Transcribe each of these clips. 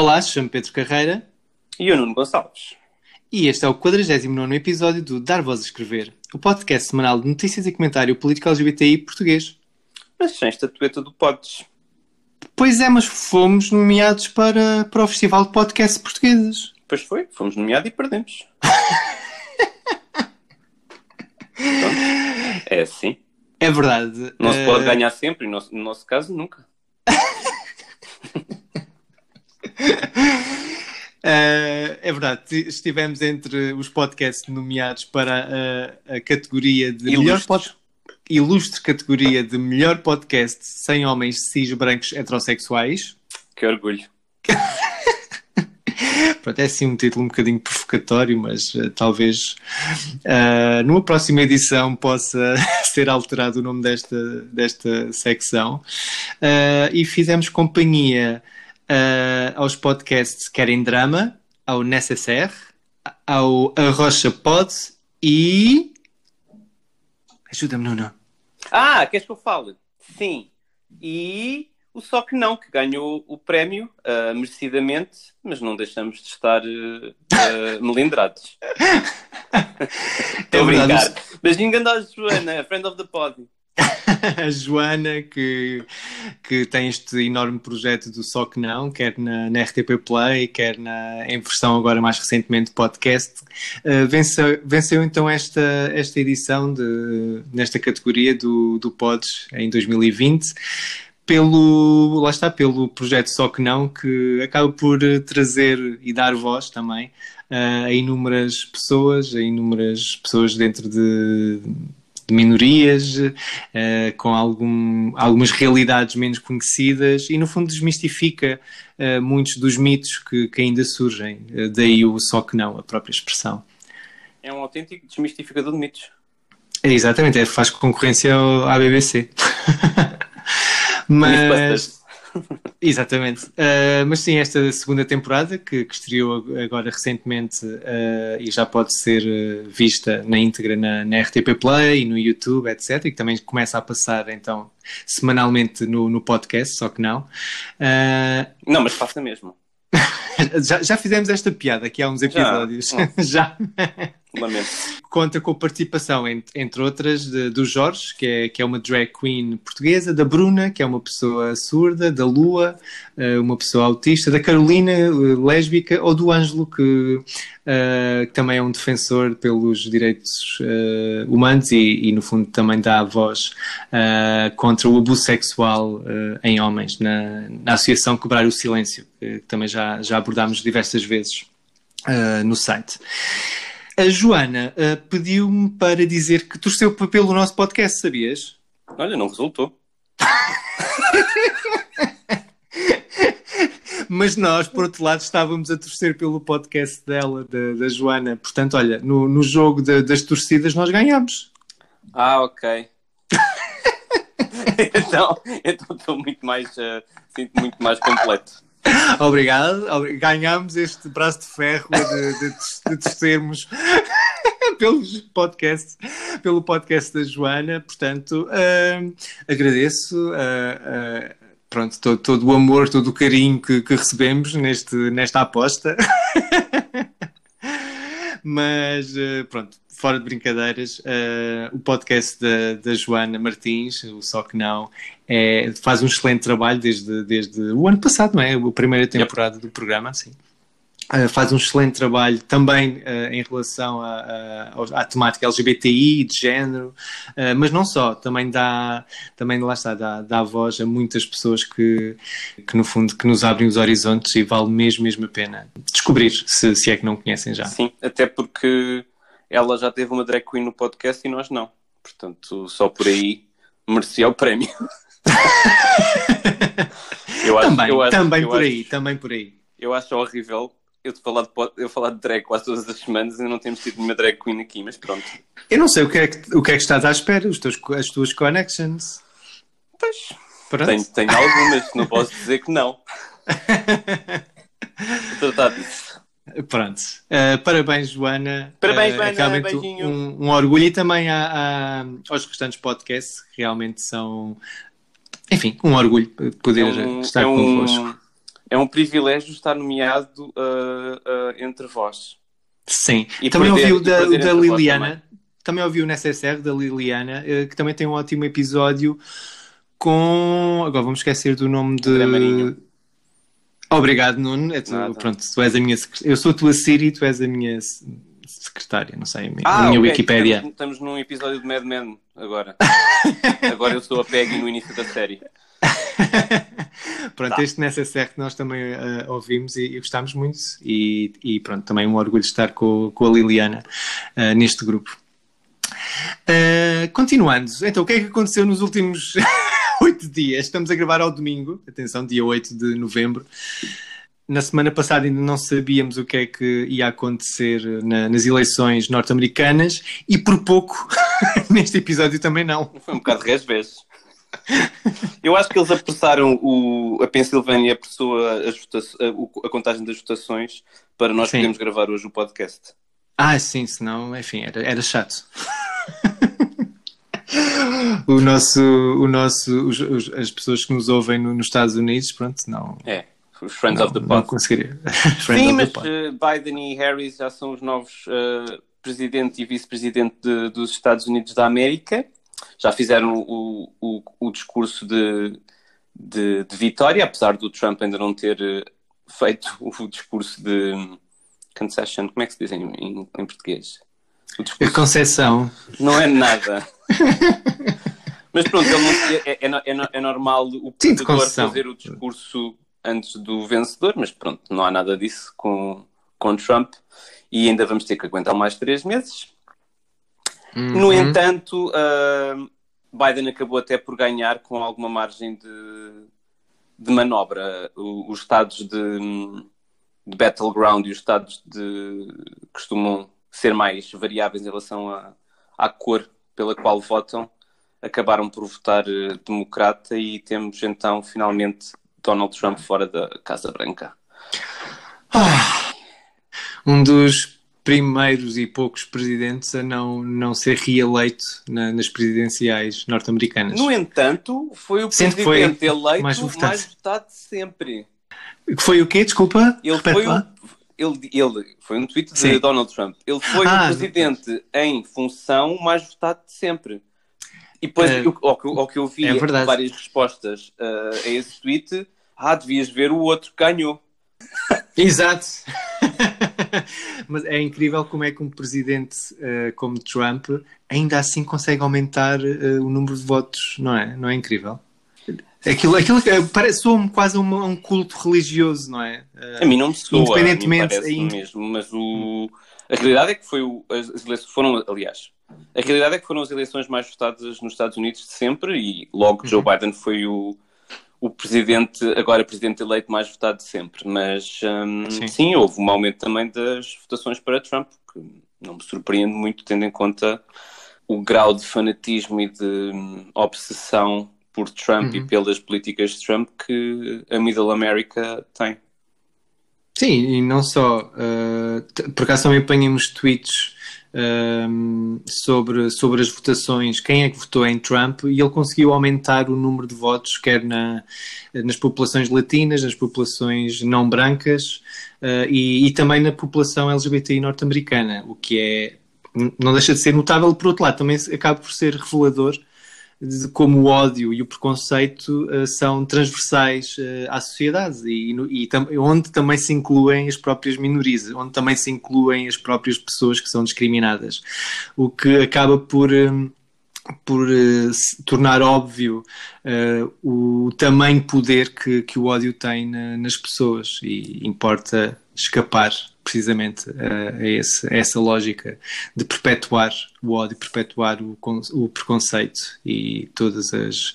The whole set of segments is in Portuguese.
Olá, chamo Pedro Carreira E o Nuno Gonçalves. e este é o 49 episódio do Dar Voz a Escrever, o podcast semanal de notícias e comentário político LGBTI português. Mas sem estatueta do Podes. Pois é, mas fomos nomeados para, para o Festival de Podcasts Portugueses. Pois foi, fomos nomeados e perdemos. Pronto. É assim. É verdade. Não se Eh, pode ganhar sempre, e no nosso caso, nunca. eh, é verdade, estivemos entre os podcasts nomeados para a, a categoria de melhor Ilustres. pod- ilustre categoria de melhor podcast sem homens cis brancos heterossexuais. Que orgulho. Pronto, é assim um título um bocadinho provocatório, mas eh, talvez eh, numa próxima edição possa ser alterado o nome desta, desta secção. Eh, e fizemos companhia eh, aos podcasts Querem Drama, ao Necessaire, ao Arrocha Pod e. Ajuda-me, Nuno. Ah, queres que eu fale? Sim. E o Só Que Não, que ganhou o prémio ah, merecidamente, mas não deixamos de estar ah, melindrados. Estou a É brincar. Beijinho grande à Joana, friend of the pod. a Joana, que, que tem este enorme projeto do Só Que Não, quer na, na RTP Play, quer na, em versão agora mais recentemente podcast, uh, venceu, venceu então esta, esta edição de, nesta categoria do, do Pods em 2020. Pelo, lá está, pelo projeto Só Que Não, que acaba por eh, trazer e dar voz também uh, a inúmeras pessoas, a inúmeras pessoas dentro de, de minorias, eh, com algum, algumas realidades menos conhecidas e, no fundo, desmistifica eh, muitos dos mitos que, que ainda surgem. Eh, daí o só que não, a própria expressão. É um autêntico desmistificador de mitos. É, exatamente, é, faz concorrência ao, à BBC. Mas. Exatamente. Uh, mas sim, esta segunda temporada, que, que estreou agora recentemente uh, e já pode ser uh, vista na íntegra na, na RTP Play e no YouTube, etc. E que também começa a passar então semanalmente no, no podcast, só que não. Uh, Não, mas faça mesmo. já, já fizemos esta piada aqui há uns episódios. Já. Lamento. Conta com a participação, entre, outras, de- do Jorge, que é, que é uma drag queen portuguesa, da Bruna, que é uma pessoa surda, da Lua, eh, uma pessoa autista, da Carolina, eh, lésbica, ou do Ângelo, que, eh, que também é um defensor pelos direitos eh, humanos e, e, no fundo, também dá a voz eh, contra o abuso sexual em homens, na, na Associação Quebrar o Silêncio, que também já, já abordámos diversas vezes no site. A Joana uh, pediu-me para dizer que torceu pelo nosso podcast, sabias? Olha, não resultou. Mas nós, por outro lado, estávamos a torcer pelo podcast dela, da, da Joana. Portanto, olha, no, no jogo da- das torcidas nós ganhamos. Ah, ok. então, então estou muito mais, eh, sinto muito mais completo. Obrigado. Obri- Ganhámos este braço de ferro de, de, de pelos podcasts, pelo podcast da Joana. Portanto, uh, agradeço. uh, uh, pronto, todo, todo o amor, todo o carinho que, que recebemos neste, nesta aposta. Mas uh, pronto, fora de brincadeiras, uh, o podcast da, da Joana Martins, o Só Que Não, é, faz um excelente trabalho desde, desde o ano passado, não é? A primeira temporada do programa, sim. Uh, faz um excelente trabalho também uh, em relação a- a- aos- à temática LGBTI, de género, uh, mas não só, também dá, também lá está, dá, dá voz a muitas pessoas que, que no fundo que nos abrem os horizontes e vale mesmo, mesmo a pena descobrir, se, se é que não conhecem já. Sim, até porque ela já teve uma drag queen no podcast e nós não. Portanto, só por aí merecia o prémio. Eu acho, também, eu acho, também eu por acho- aí, também por aí. Eu acho horrível eu te falar de, eu falar de drag quase todas as semanas e não temos tido nenhuma drag queen aqui, mas pronto. Eu não sei o que é que, o que, é que estás à espera, os teus, as tuas connections. Pois, Pronto. tenho, tenho algumas, não posso dizer que não. Vou tratar disso. Pronto. Uh, parabéns, Joana. Parabéns, Uh, Joana, é realmente um, um orgulho e também a, aos restantes podcasts, que realmente são, enfim, um orgulho poder É um, estar é, convosco. um, é um privilégio estar nomeado uh, uh, entre vós. Sim. E também ouvi o da, da Liliana. Também ouvi o NSSR da Liliana, uh, que também tem um ótimo episódio com. Agora vamos esquecer do nome de. André Marinho. Obrigado, Nuno. É tu, pronto, tu és a minha. Eu sou a tua Siri e tu és a minha secretária, não sei, minha, a minha Ah, ok, Wikipédia. Estamos, estamos num episódio de Mad Men agora. agora eu sou a Peggy no início da série. Pronto, Tá. este NSSR que nós também eh, ouvimos e, e gostámos muito e, e pronto, também um orgulho de estar com, com a Liliana eh, neste grupo. Eh, continuando, então o que é que aconteceu nos últimos oito dias? Estamos a gravar ao domingo, atenção, dia 8 de novembro. Na semana passada ainda não sabíamos o que é que ia acontecer na- nas eleições norte-americanas e por pouco neste episódio também não. Foi um bocado resvés. Eu acho que eles apressaram o, a Pensilvânia apressou a, a- a contagem das votações para nós Sim. podermos gravar hoje o podcast. Ah, sim, senão, enfim, era, era chato. o nosso, o nosso, os- os- as pessoas que nos ouvem no- nos Estados Unidos, pronto, não, É, os Friends não, of the não Pod. conseguiria. Sim, mas eh, Biden e Harris já são os novos eh, presidente e vice-presidente de- dos Estados Unidos da América. Já fizeram o, o, o discurso de, de, de vitória, apesar do Trump ainda não ter eh, feito o discurso de concession. Como é que se diz em, em, em português? O A discurso Conceição. não é nada. Mas pronto, não- é, é, é no- é normal o Sim, perdedor concessão. fazer o discurso antes do vencedor, mas pronto, não há nada disso com, com Trump e ainda vamos ter que aguentar mais três meses. No Uhum. entanto, ah, Biden acabou até por ganhar com alguma margem de, de manobra. O- os estados de, de battleground e os estados de costumam ser mais variáveis em relação à, à cor pela qual votam, acabaram por votar eh, democrata e temos então finalmente Donald Trump fora da Casa Branca. Ah, um dos primeiros e poucos presidentes a não, não ser reeleito na- nas presidenciais norte-americanas. No entanto, foi o Sendo presidente foi eleito mais mais votado. votado. de sempre. Foi o quê? Desculpa? Ele Repete foi, o, lá. ele, ele foi um tweet de Sim. Donald Trump. Ele foi Ah, o presidente em função mais votado de sempre. E depois, É. o- ao, que, ao que eu vi É várias respostas uh, a esse tweet, ah, devias ver o outro que ganhou. Exato. Mas é incrível como é que um presidente eh, como Trump ainda assim consegue aumentar eh, o número de votos, não é? Não é incrível? Aquilo, aquilo que parece soa quase um, um culto religioso, não é? Eh, A mim não me soa, Independentemente- a mim parece in- mesmo, mas o... a realidade é que foi o... as as eleições foram, aliás, a realidade é que foram as eleições mais votadas nos Estados Unidos de sempre e logo Joe Biden foi o, o presidente, agora presidente eleito mais votado de sempre. Mas hum, Sim. sim. houve um aumento também das votações para Trump, que não me surpreende muito, tendo em conta o grau de fanatismo e de hum, obsessão por Trump e Uhum. pelas políticas de Trump que a Middle America tem. Sim, e não só. t- por acaso também apanhamos tweets ehm, sobre, sobre as votações, quem é que votou em Trump, e ele conseguiu aumentar o número de votos, quer na, nas populações latinas, nas populações não brancas eh, e, e também na população LGBTI norte-americana, o que é. Não deixa de ser notável, por outro lado, também acaba por ser revelador de como o ódio e o preconceito eh, são transversais eh, à sociedade e, e tam- onde também se incluem as próprias minorias, onde também se incluem as próprias pessoas que são discriminadas, o que acaba por, eh, por uh, tornar óbvio uh, o tamanho poder que, que o ódio tem na, nas pessoas e importa escapar precisamente uh, a, esse, a, essa lógica de perpetuar o ódio, perpetuar o, o preconceito e todas as,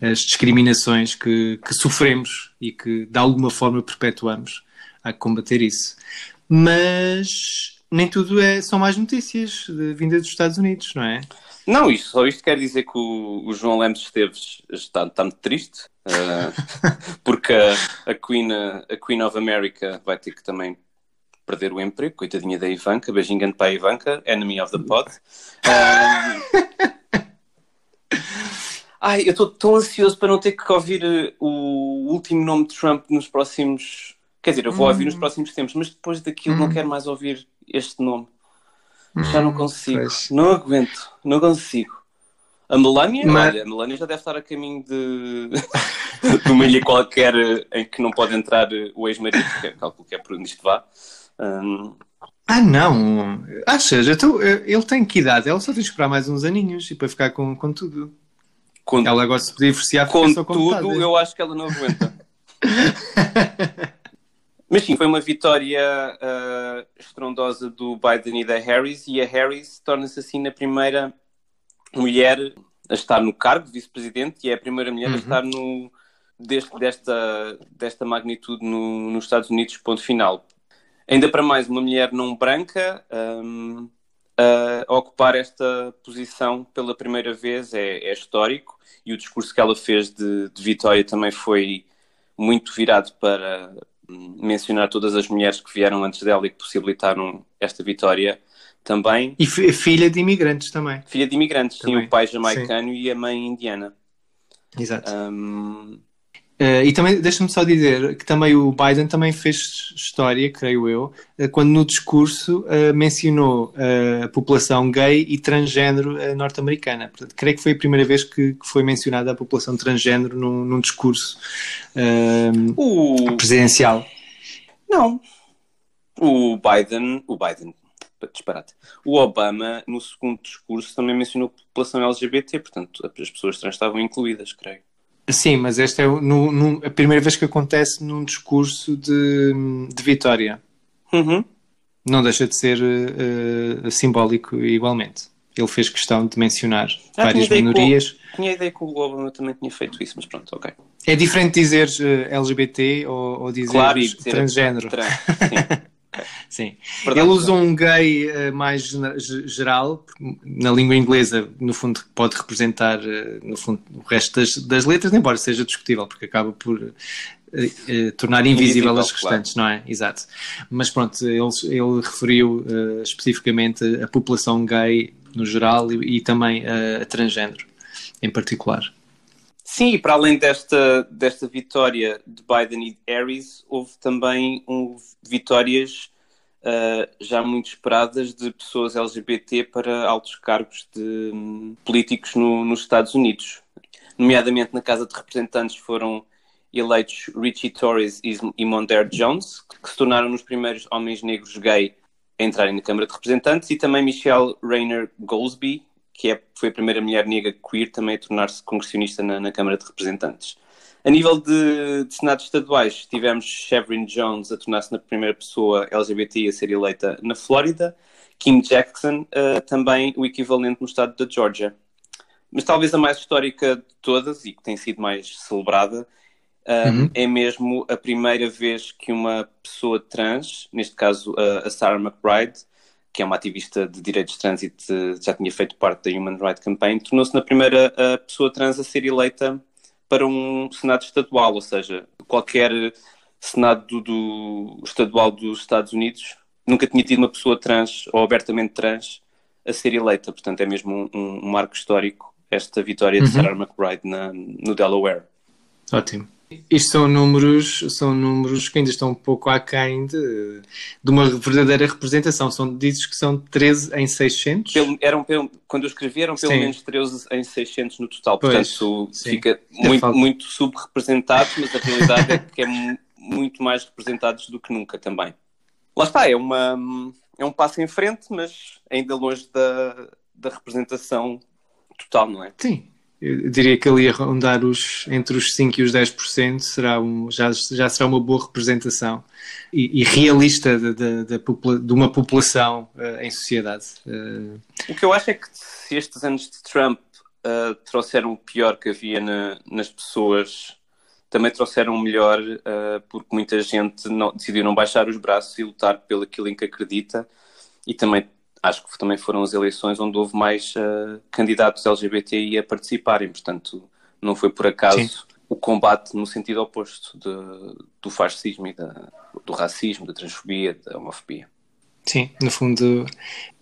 as discriminações que, que, sofremos e que de alguma forma perpetuamos a combater isso. Mas nem tudo é, são mais notícias vindas dos Estados Unidos, não é? Não, isto, só isto quer dizer que o, o João Lemos Esteves está, está muito triste, uh, porque a, a, Queen, a Queen of America vai ter que também perder o emprego, coitadinha da Ivanka, beijinho grande para a Ivanka, enemy of the pod. Uh, ai, eu estou tão ansioso para não ter que ouvir eh, o último nome de Trump nos próximos. Quer dizer, eu vou ouvir nos hum. próximos tempos, mas depois daquilo não hum. quero mais ouvir este nome. Já não hum, consigo. Pois. Não aguento. Não consigo. A Melania, Mas... olha, a Melania já deve estar a caminho de, de uma ilha qualquer em que não pode entrar o ex-marido, que é, calculo que é por onde isto vá. Um... Ah, não! Achas? Então, ele tem que idade? Ela só tem que esperar mais uns aninhos e para ficar com, com tudo. Com... Ela agora se podia divorciar com tudo, eu acho que ela não aguenta. Mas sim, foi uma vitória uh, estrondosa do Biden e da Harris, e a Harris torna-se assim na primeira mulher a estar no cargo de vice-presidente e é a primeira mulher uhum. a estar no, deste, desta, desta magnitude no, nos Estados Unidos, ponto final. Ainda para mais, uma mulher não branca um, a ocupar esta posição pela primeira vez é, é histórico e o discurso que ela fez de, de vitória também foi muito virado para mencionar todas as mulheres que vieram antes dela e que possibilitaram esta vitória também. E filha de imigrantes também. Filha de imigrantes, também. sim, o pai jamaicano Sim. e a mãe indiana. Exato. Um... Uh, e também, deixa-me só dizer que também o Biden também fez história, creio eu, uh, quando no discurso uh, mencionou a população gay e transgênero norte-americana. Portanto, creio que foi a primeira vez que, que foi mencionada a população transgênero num, num discurso presidencial. Não. O Biden, o Biden, disparate. O Obama, no segundo discurso, também mencionou a população LGBT, portanto, as pessoas trans estavam incluídas, creio. Sim, mas esta é no, no, a primeira vez que acontece num discurso de, de vitória. Uhum. Não deixa de ser uh, simbólico igualmente. Ele fez questão de mencionar ah, várias minorias. Com, tinha a ideia que o Obama também tinha feito isso, mas pronto, ok. É diferente dizer eh, LGBT ou, ou dizer, claro, dizer transgênero. Trans, sim. Sim. Ele usou um gay uh, mais geral, na língua inglesa, no fundo, pode representar uh, no fundo, o resto das, das, letras, embora seja discutível, porque acaba por uh, tornar invisível, invisível as restantes, claro. não é? Exato. Mas pronto, ele, ele referiu especificamente a população gay no geral e, e também a transgênero em particular. Sim, e para além desta, desta vitória de Biden e Harris, houve também um, vitórias uh, já muito esperadas de pessoas LGBT para altos cargos de, um, políticos no, nos Estados Unidos. Nomeadamente na Casa de Representantes foram eleitos Richie Torres e Mondaire Jones, que se tornaram os primeiros homens negros gay a entrarem na Câmara de Representantes, e também Michelle Rayner Goldsby, que é, foi a primeira mulher negra queer também a tornar-se congressionista na, na, Câmara de Representantes. A nível de, de Senados estaduais, tivemos Chevron Jones a tornar-se na primeira pessoa LGBT a ser eleita na Flórida, Kim Jackson uh, também o equivalente no estado da Georgia. Mas talvez a mais histórica de todas e que tem sido mais celebrada uh, uhum. é mesmo a primeira vez que uma pessoa trans, neste caso uh, a Sarah McBride, que é uma ativista de direitos de trânsito, já tinha feito parte da Human Rights Campaign, tornou-se na primeira pessoa trans a ser eleita para um Senado estadual, ou seja, qualquer Senado do, do estadual dos Estados Unidos nunca tinha tido uma pessoa trans ou abertamente trans a ser eleita. Portanto, é mesmo um, um marco histórico esta vitória de uhum. Sarah McBride na, no Delaware. Ótimo. Isto são números, são números que ainda estão um pouco aquém de, de uma verdadeira representação. São dizes que são 13 em 600? Pelo, eram, pelo, quando eu escrevi, eram pelo sim. menos 13 em 600 no total. Pois, Portanto, sim. fica muito, muito subrepresentado, mas a realidade é que é muito mais representados do que nunca também. Lá está, é, uma, é um passo em frente, mas ainda longe da, da representação total, não é? Sim. Eu diria que ele ia rondar os, entre os 5% e os 10%, será um, já, já será uma boa representação e, e realista de, de, de, de, uma população uh, em sociedade. Uh... O que eu acho é que se estes anos de Trump uh, trouxeram o pior que havia na, nas pessoas, também trouxeram o melhor, porque muita gente não, decidiu não baixar os braços e lutar pelo aquilo em que acredita, e também acho que também foram as eleições onde houve mais uh, candidatos LGBTI a participarem, portanto, não foi por acaso Sim. o combate no sentido oposto de, do fascismo e da, do racismo, da transfobia, da homofobia. Sim, no fundo,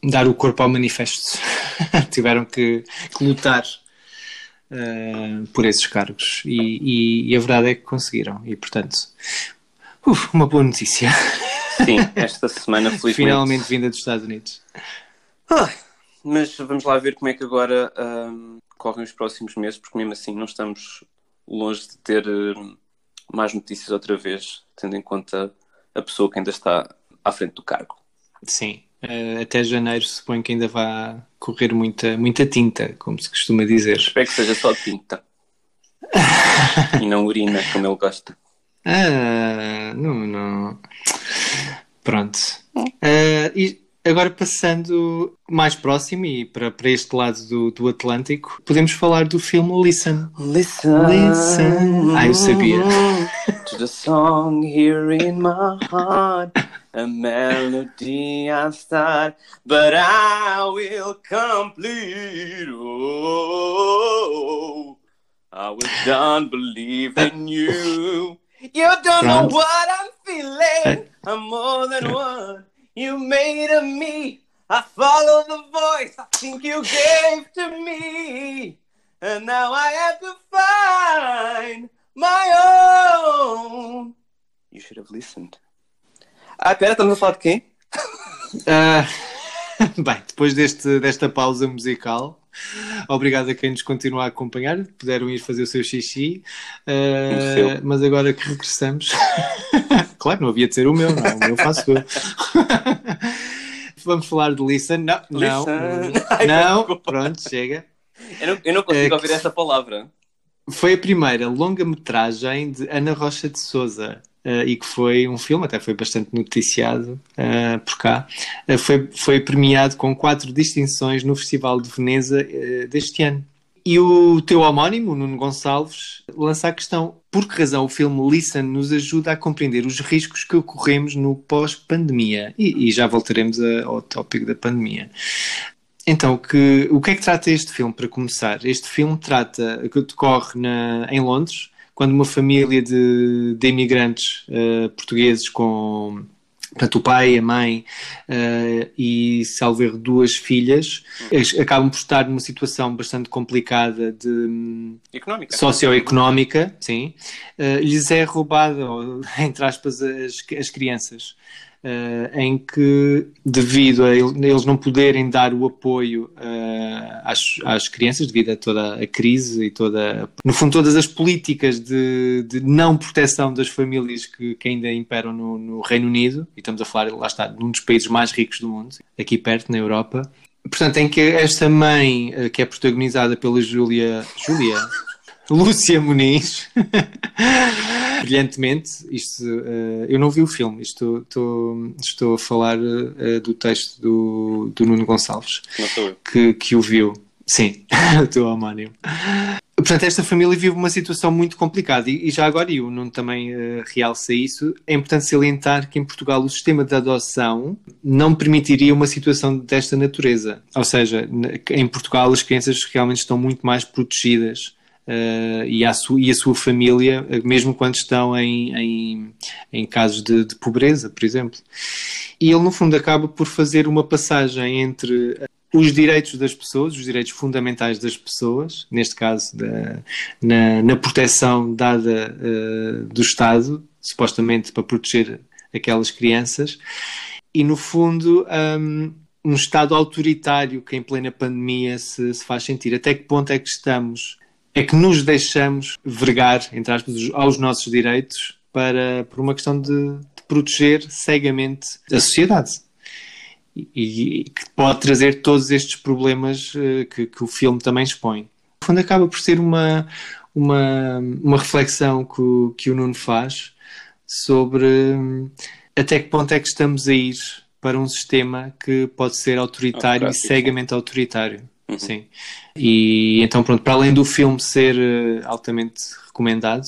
dar o corpo ao manifesto. Tiveram que, que lutar uh, por esses cargos e, e, e, a verdade é que conseguiram. E, portanto, uf, uma boa notícia. Sim, esta semana, felizmente. Finalmente vinda dos Estados Unidos. Ah, mas vamos lá ver como é que agora um, correm os próximos meses, porque mesmo assim não estamos longe de ter um, mais notícias outra vez, tendo em conta a pessoa que ainda está à frente do cargo. Sim, uh, até janeiro suponho que ainda vai correr muita, muita tinta, como se costuma dizer. Espero que seja só tinta. e não urina, como ele gosta. Ah, não, não. Pronto. Uh, e agora passando mais próximo e para, para este lado do, do Atlântico, podemos falar do filme Listen. Listen. Listen. Ah, eu sabia. To the song here in my heart. A melody I start, but I will complete. Oh, I was done believing you. You don't know what I'm feeling. I'm more than one. You made of me. I follow the voice I think you gave to me. And now I have to find my own. You should have listened. Ah, pera, estamos a falar de quem? Uh, bem, depois deste, desta pausa musical, Obrigado a quem nos continua a acompanhar. Puderam ir fazer o seu xixi. Uh, mas agora que regressamos. claro, não havia de ser o meu, não. O meu faço eu. Vamos falar de Listen. Não, não. Listen. Não, pronto, chega. Eu não, eu não consigo uh, ouvir essa palavra. Foi a primeira longa-metragem de Ana Rocha de Souza. Uh, e que foi um filme, até foi bastante noticiado uh, por cá, uh, foi, foi premiado com quatro distinções no Festival de Veneza deste ano. E o teu homónimo, Nuno Gonçalves, lança a questão: por que razão o filme Listen nos ajuda a compreender os riscos que ocorremos no pós-pandemia? E, e, já voltaremos a, ao tópico da pandemia. Então, que, o que é que trata este filme, para começar? Este filme trata, que decorre na, em Londres, quando uma família de, de imigrantes uh, portugueses com portanto, o pai, a mãe uh, e, salvo erro, duas filhas, acabam por estar numa situação bastante complicada de Económica. socioeconómica, sim, uh, lhes é roubada, entre aspas, as, as crianças uh, em que, devido a eles não poderem dar o apoio uh, às, às, crianças, devido a toda a crise e toda, no fundo, todas as políticas de, de não proteção das famílias que, que ainda imperam no, no, Reino Unido, e estamos a falar, lá está, de um dos países mais ricos do mundo, aqui perto, na Europa. Portanto, em que esta mãe, uh, que é protagonizada pela Júlia. Júlia? Lúcia Muniz, brilhantemente. Isto, uh, eu não vi o filme, isto, estou, estou a falar uh, do texto do, do Nuno Gonçalves, que, que o viu. Sim, o teu homónimo. Portanto, esta família vive uma situação muito complicada e, e já agora, e o Nuno também uh, realça isso, é importante salientar que em Portugal o sistema de adoção não permitiria uma situação desta natureza. Ou seja, em Portugal as crianças realmente estão muito mais protegidas uh, e, sua, e a sua família, mesmo quando estão em, em, em casos de, de, pobreza, por exemplo. E ele, no fundo, acaba por fazer uma passagem entre os direitos das pessoas, os direitos fundamentais das pessoas, neste caso da, na, na, proteção dada uh, do Estado, supostamente para proteger aquelas crianças, e no fundo um, um Estado autoritário que em plena pandemia se, se, faz sentir. Até que ponto é que estamos é que nos deixamos vergar, entre aspas, aos nossos direitos para, por uma questão de, de proteger cegamente a sociedade. e, e que pode trazer todos estes problemas uh, que, que, o filme também expõe. No fundo, acaba por ser uma, uma, uma reflexão que o, que o Nuno faz sobre um, até que ponto é que estamos a ir para um sistema que pode ser autoritário e cegamente autoritário. Uhum. Sim. E então, pronto, para além do filme ser uh, altamente recomendado,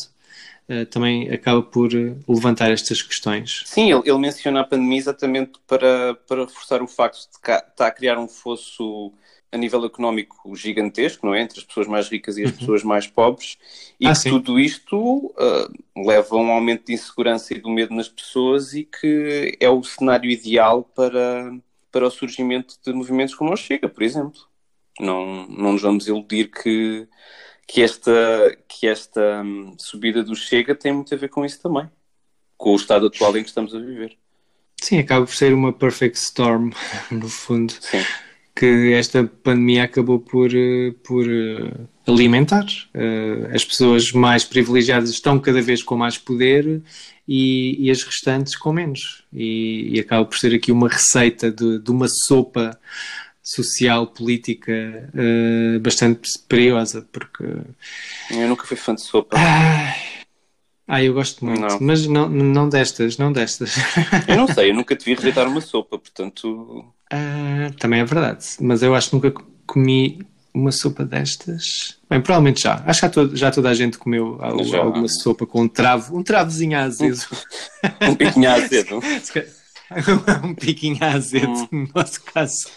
uh, também acaba por uh, levantar estas questões. Sim, ele, ele, menciona a pandemia exatamente para, para reforçar o facto de que está a criar um fosso a nível económico gigantesco, não é? Entre as pessoas mais ricas e as uhum. pessoas mais pobres, e ah, que sim. tudo isto uh, leva a um aumento de insegurança e do medo nas pessoas e que é o cenário ideal para, para o surgimento de movimentos como o Chega, por exemplo. Não, não nos vamos iludir que, que esta, que esta um, subida do Chega tem muito a ver com isso também, com o estado atual em que estamos a viver. Sim, acaba por ser uma perfect storm, no fundo. Sim. Que esta pandemia acabou por, eh, por eh, alimentar. Eh, as pessoas mais privilegiadas estão cada vez com mais poder e, e as restantes com menos. E, e, acaba por ser aqui uma receita de, de uma sopa social, política uh, bastante perigosa, porque... Eu nunca fui fã de sopa. Ah, eu gosto muito, não. mas não, não destas, não destas. Eu não sei, eu nunca te vi rejeitar uma sopa, portanto... Uh, também é verdade, mas eu acho que nunca comi uma sopa destas. Bem, provavelmente já. Acho que já toda, já toda a gente comeu já. alguma sopa com um travo, um travozinho azedo. um piquinho azedo. um piquinho azedo, hum. no nosso caso.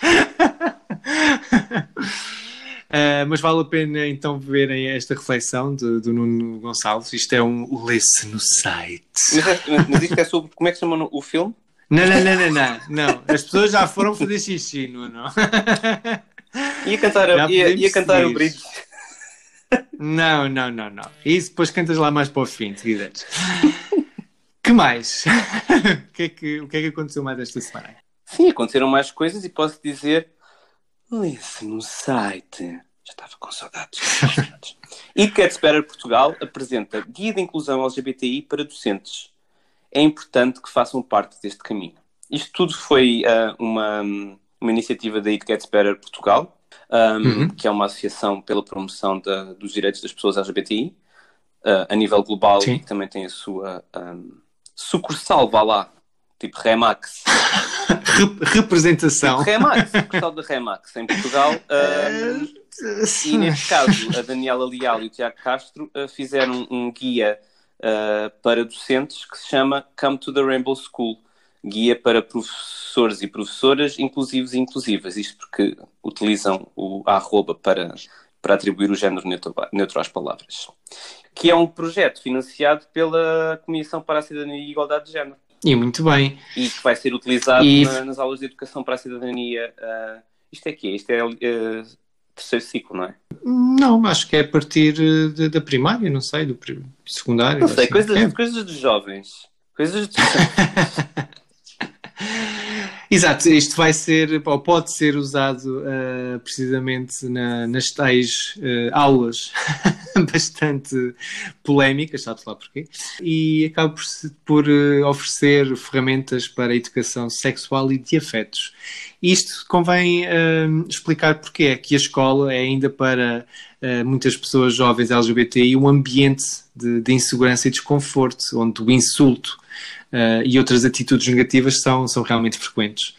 Uh, mas vale a pena então verem esta reflexão de, do Nuno Gonçalves. Isto é um lê-se no site. Mas, é, mas isto é sobre como é que se chama o filme? Não, não, não, não, não, não. As pessoas já foram fazer xixi, Nuno. Ia cantar, a, ia, ia cantar o bridge. Não, não, não, não. Isso depois cantas lá mais para o fim, se quiseres. que mais? o, que é que, o que é que aconteceu mais esta semana? Sim, aconteceram mais coisas e posso dizer Lê-se no site. Já estava com saudades. e Cats Better Portugal apresenta Guia de Inclusão LGBTI para docentes. É importante que façam parte deste caminho. Isto tudo foi uh, uma, uma iniciativa da Gets Better Portugal, um, uhum. que é uma associação pela promoção da, dos direitos das pessoas LGBTI uh, a nível global Sim. e que também tem a sua um, sucursal, vá lá, tipo Remax. representação. Tipo Remax, sucursal da Remax em Portugal. Uh, e neste caso, a Daniela Leal e o Tiago Castro uh, fizeram um guia uh, para docentes que se chama Come to the Rainbow School. Guia para professores e professoras inclusivos e inclusivas. Isto porque utilizam o arroba para, para atribuir o género neutro, neutro às palavras. Que é um projeto financiado pela Comissão para a Cidadania e Igualdade de Género. E muito bem. E que vai ser utilizado e... na, nas aulas de educação para a cidadania. Uh, isto é quê? Isto é uh, terceiro ciclo, não é? Não, acho que é a partir de, da primária, não sei, do secundário. Não sei, assim. coisas, é. coisas de jovens. Coisas de Exato, isto vai ser, ou pode ser usado uh, precisamente na, nas tais uh, aulas bastante polémicas, sabes lá porquê, e acaba por, por uh, oferecer ferramentas para a educação sexual e de afetos. Isto convém explicar porque é que a escola é ainda para muitas pessoas jovens LGBTI um ambiente de, de insegurança e desconforto, onde o insulto uh, e outras atitudes negativas são, são realmente frequentes.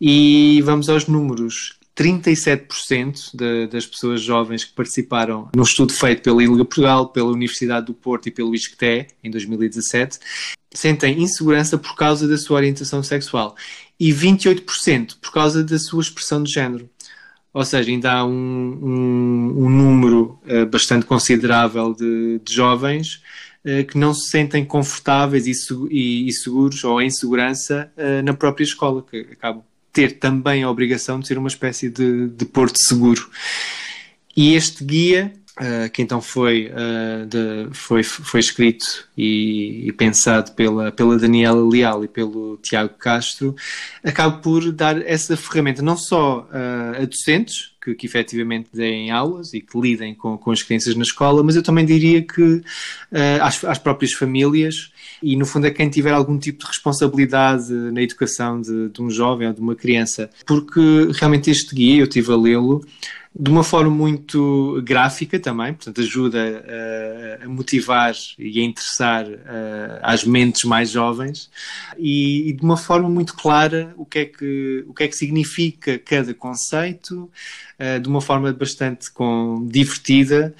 E vamos aos números. 37% de, das pessoas jovens que participaram num estudo feito pela Ilha Portugal, pela Universidade do Porto e pelo ISCTE, em 2017, sentem insegurança por causa da sua orientação sexual e 28% por causa da sua expressão de género. Ou seja, ainda há um, um, um número uh, bastante considerável de, de jovens uh, que não se sentem confortáveis e, e, e seguros ou em segurança uh, na própria escola, que acabam ter também a obrigação de ser uma espécie de, de porto seguro. E este guia uh, que então foi, uh, de, foi, foi escrito e, e, pensado pela, pela Daniela Leal e pelo Tiago Castro, acaba por dar essa ferramenta não só uh, a docentes, que, que efetivamente deem aulas e que lidem com, com as crianças na escola, mas eu também diria que às, às próprias famílias e no fundo é quem tiver algum tipo de responsabilidade na educação de, de um jovem ou de uma criança, porque realmente este guia, eu estive a lê-lo, de uma forma muito gráfica também, portanto ajuda uh, a motivar e a interessar uh, às mentes mais jovens e, e, de uma forma muito clara o que é que, o que, é que significa cada conceito, uh, de uma forma bastante com, divertida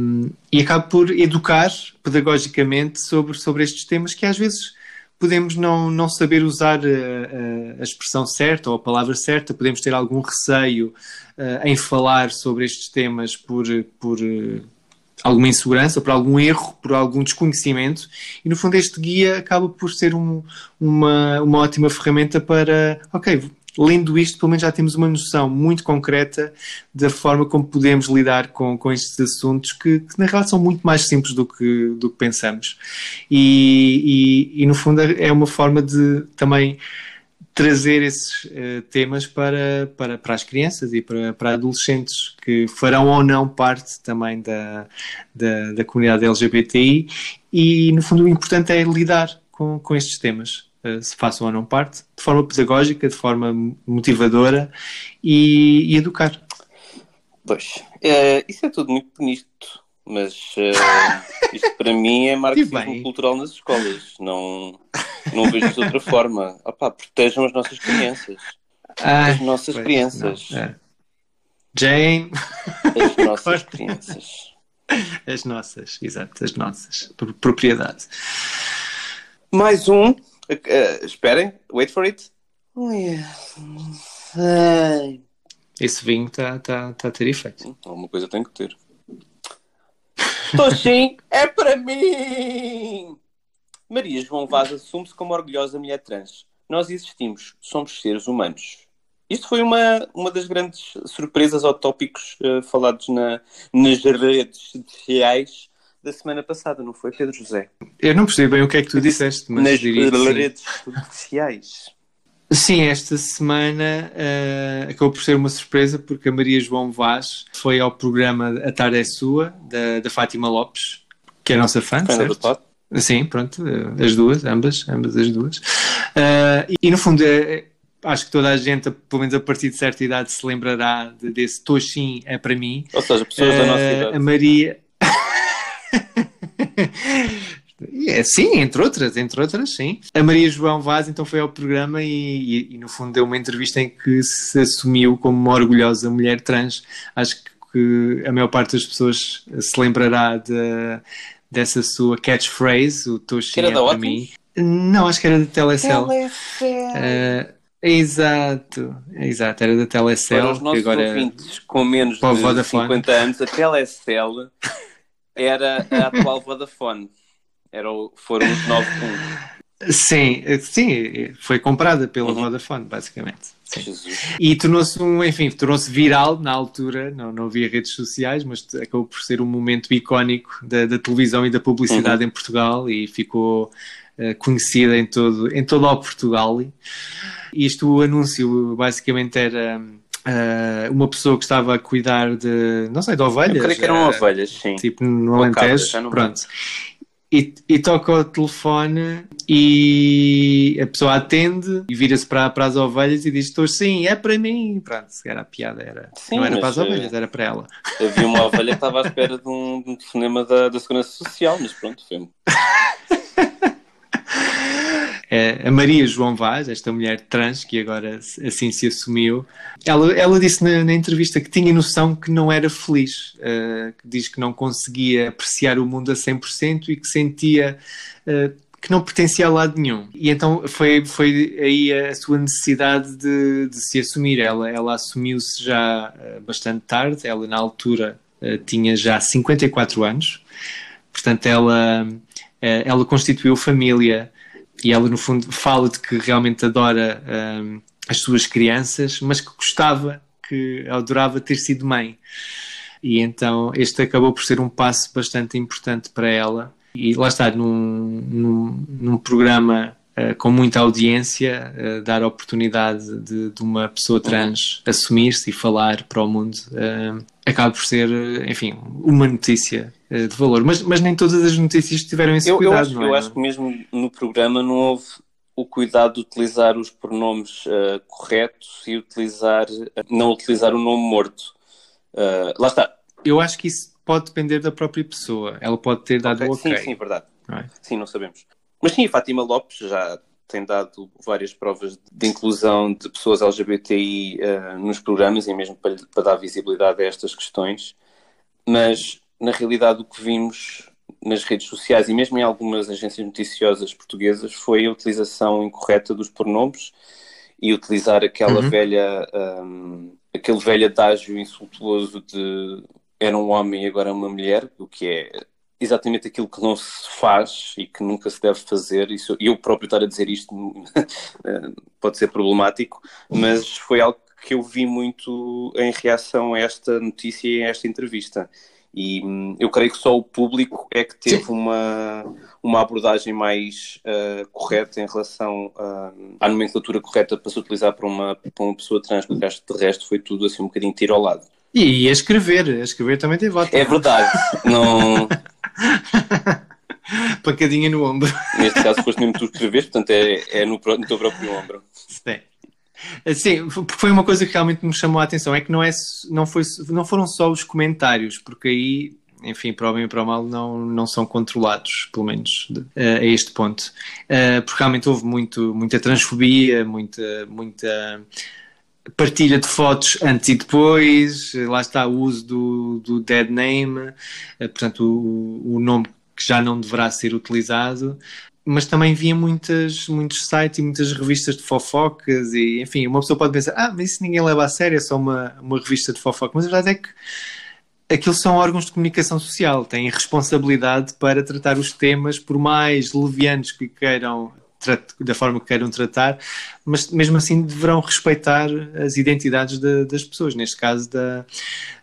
um, e acaba por educar pedagogicamente sobre, sobre estes temas que às vezes podemos não, não saber usar a, a, expressão certa ou a palavra certa, podemos ter algum receio uh, em falar sobre estes temas por, por uh, alguma insegurança, por algum erro, por algum desconhecimento, e no fundo este guia acaba por ser um, uma, uma ótima ferramenta para, ok, lendo isto, pelo menos já temos uma noção muito concreta da forma como podemos lidar com, com estes assuntos que, que na realidade são muito mais simples do que, do que pensamos. E, e, e no fundo é uma forma de também trazer esses uh, temas para, para, para as crianças e para, para adolescentes que farão ou não parte também da, da, da comunidade LGBTI e no fundo o importante é lidar com, com estes temas. Eh, se façam ou não parte, de forma pedagógica, de forma motivadora e, e educar. Pois, é, isso é tudo muito bonito, mas uh, isto para mim é marxismo cultural nas escolas. Não, não vejo de outra forma. Opa, protejam as nossas crianças. Ah, as nossas pois, crianças. Não, é. Jane. As nossas crianças. As nossas, exato, as nossas. Propriedade. Mais um Uh, esperem, wait for it. Esse vinho está tá, tá a ter efeito. Hum, alguma coisa tem que ter. Estou sim, é para mim! Maria João Vaz assume-se como orgulhosa mulher trans. Nós existimos, somos seres humanos. Isto foi uma, uma das grandes surpresas ou tópicos uh, falados na, nas redes sociais da semana passada, não foi, Pedro José? Eu não percebi bem o que é que tu disseste, mas Nas diria redes sociais. Sim, esta semana uh, acabou por ser uma surpresa porque a Maria João Vaz foi ao programa A Tarde é Sua, da, da Fátima Lopes, que é a nossa fã, certo? Do pod. Sim, pronto, uh, as duas, ambas, ambas as duas. Uh, e, no fundo, acho que toda a gente, pelo menos a partir de certa idade, se lembrará de, desse Toxim é para mim. Ou seja, pessoas da nossa idade. A Maria É, sim, entre outras, entre outras, sim. A Maria João Vaz então foi ao programa e, e, e, no fundo deu uma entrevista em que se assumiu como uma orgulhosa mulher trans. Acho que a maior parte das pessoas se lembrará de, dessa sua catchphrase, o Toshi é para mim. Não, acho que era da Telecel. Telecel. Uh, exato, exato, era da Telecel. Para os nossos agora, ouvintes com menos de 50 anos, a Telecel era a atual Vodafone. Era o, foram os 9 Sim, sim, foi comprada pela uhum. Vodafone, basicamente. E tornou-se um, enfim, tornou-se viral na altura, não, não havia redes sociais, mas acabou por ser um momento icónico da, da televisão e da publicidade uhum. em Portugal e ficou uh, conhecida em todo, em todo o Portugal. E isto, o anúncio, basicamente era Uh, uma pessoa que estava a cuidar de, não sei, de ovelhas. Eu creio que eram uh, ovelhas, sim. Tipo no Alentejo, pronto. E, e, toca o telefone e a pessoa atende e vira-se para, para as ovelhas e diz: Estou sim, é para mim. Pronto, era a piada, era. Sim, não era para as ovelhas, era para ela. Havia uma ovelha que estava à espera de um, de um telefonema da, da Segurança Social, mas pronto, foi. a Maria João Vaz, esta mulher trans que agora assim se assumiu, ela, ela disse na, na entrevista que tinha noção que não era feliz, uh, que diz que não conseguia apreciar o mundo a 100% e que sentia uh, que não pertencia a lado nenhum. E então foi, foi aí a sua necessidade de, de se assumir. Ela, ela assumiu-se já uh, bastante tarde, ela na altura tinha já 54 anos, portanto ela, ela constituiu família e ela no fundo fala de que realmente adora um, as suas crianças, mas que gostava, que adorava ter sido mãe. E então este acabou por ser um passo bastante importante para ela. E lá está, num, num, num programa uh, com muita audiência, uh, dar a oportunidade de, de uma pessoa trans assumir-se e falar para o mundo, uh, acaba por ser, enfim, uma notícia de valor. Mas, mas nem todas as notícias tiveram esse eu, cuidado, eu acho, não é? Eu acho que mesmo no programa não houve o cuidado de utilizar os pronomes uh, corretos e utilizar, não utilizar o nome morto. Uh, lá está. Eu acho que isso pode depender da própria pessoa. Ela pode ter dado o okay. ok. Sim, sim, verdade. Não é? Sim, não sabemos. Mas sim, a Fátima Lopes já tem dado várias provas de inclusão de pessoas LGBTI uh, nos programas e mesmo para, para dar visibilidade a estas questões. Mas, na realidade, o que vimos nas redes sociais e mesmo em algumas agências noticiosas portuguesas foi a utilização incorreta dos pronomes e utilizar aquela Uhum. velha um, aquele velho adágio insultuoso de era um homem e agora é uma mulher, o que é exatamente aquilo que não se faz e que nunca se deve fazer. Isso, eu próprio estar a dizer isto pode ser problemático, mas foi algo que eu vi muito em reação a esta notícia e a esta entrevista. E hum, eu creio que só o público é que teve uma, uma abordagem mais uh, correta em relação uh, à nomenclatura correta para se utilizar para uma, para uma pessoa trans, porque de resto foi tudo assim um bocadinho tiro ao lado. E a escrever, a escrever também tem voto. É verdade, não. Pancadinha no ombro. Neste caso foste mesmo tu escrever, portanto é, é no, no teu próprio ombro. Sim. Sim, foi uma coisa que realmente me chamou a atenção, é que não, é, não, foi, não foram só os comentários, porque aí, enfim, para o bem e para o mal, não, não são controlados, pelo menos de, a este ponto. Porque realmente houve muito, muita transfobia, muita, muita partilha de fotos antes e depois, lá está o uso do, do dead name, uh, portanto, o, o nome que já não deverá ser utilizado mas também via muitas, muitos sites e muitas revistas de fofocas e, enfim, uma pessoa pode pensar, ah, mas isso ninguém leva a sério, é só uma, uma revista de fofoca, mas a verdade é que aquilo são órgãos de comunicação social, têm responsabilidade para tratar os temas, por mais levianos que queiram, da forma que queiram tratar, mas mesmo assim deverão respeitar as identidades de, das pessoas, neste caso da,